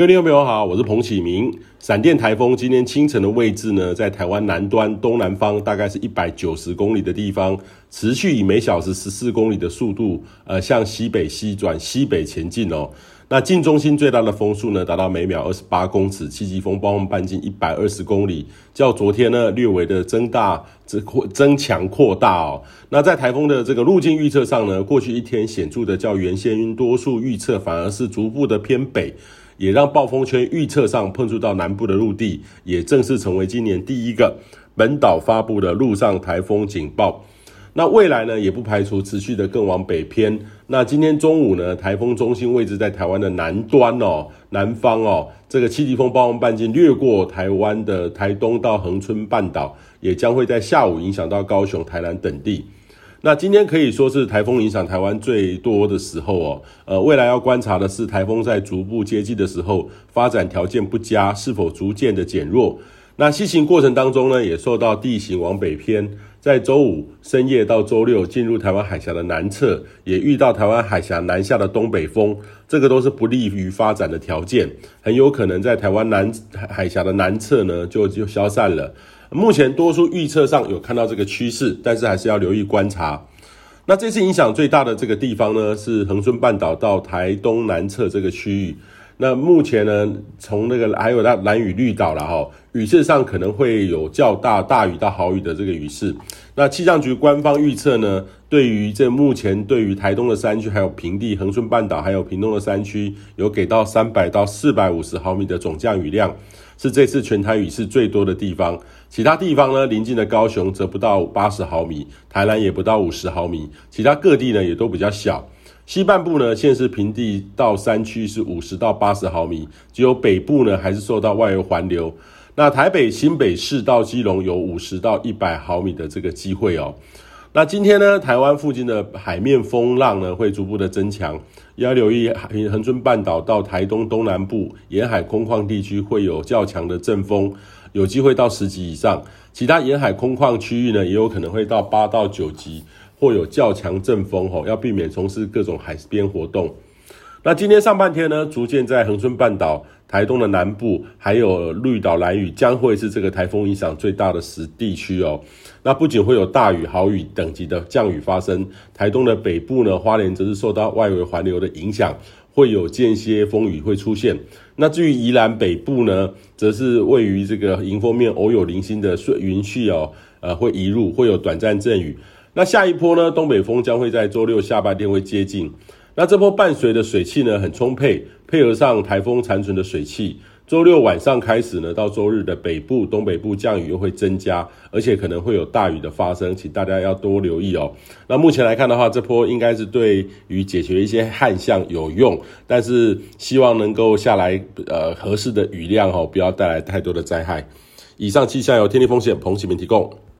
各位听众朋友好，我是彭启明。闪电台风今天清晨的位置呢，在台湾南端东南方，大概是一百九十公里的地方，持续以每小时十四公里的速度，呃，向西北西转西北前进哦。那近中心最大的风速呢，达到每秒二十八公尺，七级风暴半径一百二十公里，较昨天呢略微的增大、增、增强、扩大哦。那在台风的这个路径预测上呢，过去一天显著的较原先多数预测反而是逐步的偏北。也让暴风圈预测上碰触到南部的陆地，也正式成为今年第一个本岛发布的陆上台风警报。那未来呢，也不排除持续的更往北偏。那今天中午呢，台风中心位置在台湾的南端哦，南方哦，这个七级风暴风半径掠过台湾的台东到恒春半岛，也将会在下午影响到高雄、台南等地。那今天可以说是台风影响台湾最多的时候哦，呃，未来要观察的是台风在逐步接近的时候，发展条件不佳，是否逐渐的减弱。那西行过程当中呢，也受到地形往北偏，在周五深夜到周六进入台湾海峡的南侧，也遇到台湾海峡南下的东北风，这个都是不利于发展的条件，很有可能在台湾南海峡的南侧呢就就消散了。目前多数预测上有看到这个趋势，但是还是要留意观察。那这次影响最大的这个地方呢，是恒春半岛到台东南侧这个区域。那目前呢，从那个还有那兰屿绿岛了哈，雨势上可能会有较大大雨到豪雨的这个雨势。那气象局官方预测呢，对于这目前对于台东的山区还有平地，恒春半岛还有屏东的山区，有给到三百到四百五十毫米的总降雨量。是这次全台雨势最多的地方，其他地方呢，临近的高雄则不到八十毫米，台南也不到五十毫米，其他各地呢也都比较小。西半部呢，现是平地到山区是五十到八十毫米，只有北部呢还是受到外围环流。那台北新北市到基隆有五十到一百毫米的这个机会哦。那今天呢，台湾附近的海面风浪呢会逐步的增强，要留意恒春半岛到台东东南部沿海空旷地区会有较强的阵风，有机会到十级以上。其他沿海空旷区域呢，也有可能会到八到九级，或有较强阵风吼，要避免从事各种海边活动。那今天上半天呢，逐渐在恒春半岛、台东的南部，还有绿岛、兰屿，将会是这个台风影响最大的十地区哦。那不仅会有大雨、豪雨等级的降雨发生，台东的北部呢，花莲则是受到外围环流的影响，会有间歇风雨会出现。那至于宜兰北部呢，则是位于这个迎风面偶有零星的云絮哦，呃，会移入，会有短暂阵雨。那下一波呢，东北风将会在周六下半天会接近。那这波伴随的水汽呢，很充沛，配合上台风残存的水汽，周六晚上开始呢，到周日的北部、东北部降雨又会增加，而且可能会有大雨的发生，请大家要多留意哦。那目前来看的话，这波应该是对于解决一些旱象有用，但是希望能够下来呃合适的雨量哦，不要带来太多的灾害。以上气象由天气风险彭启明提供。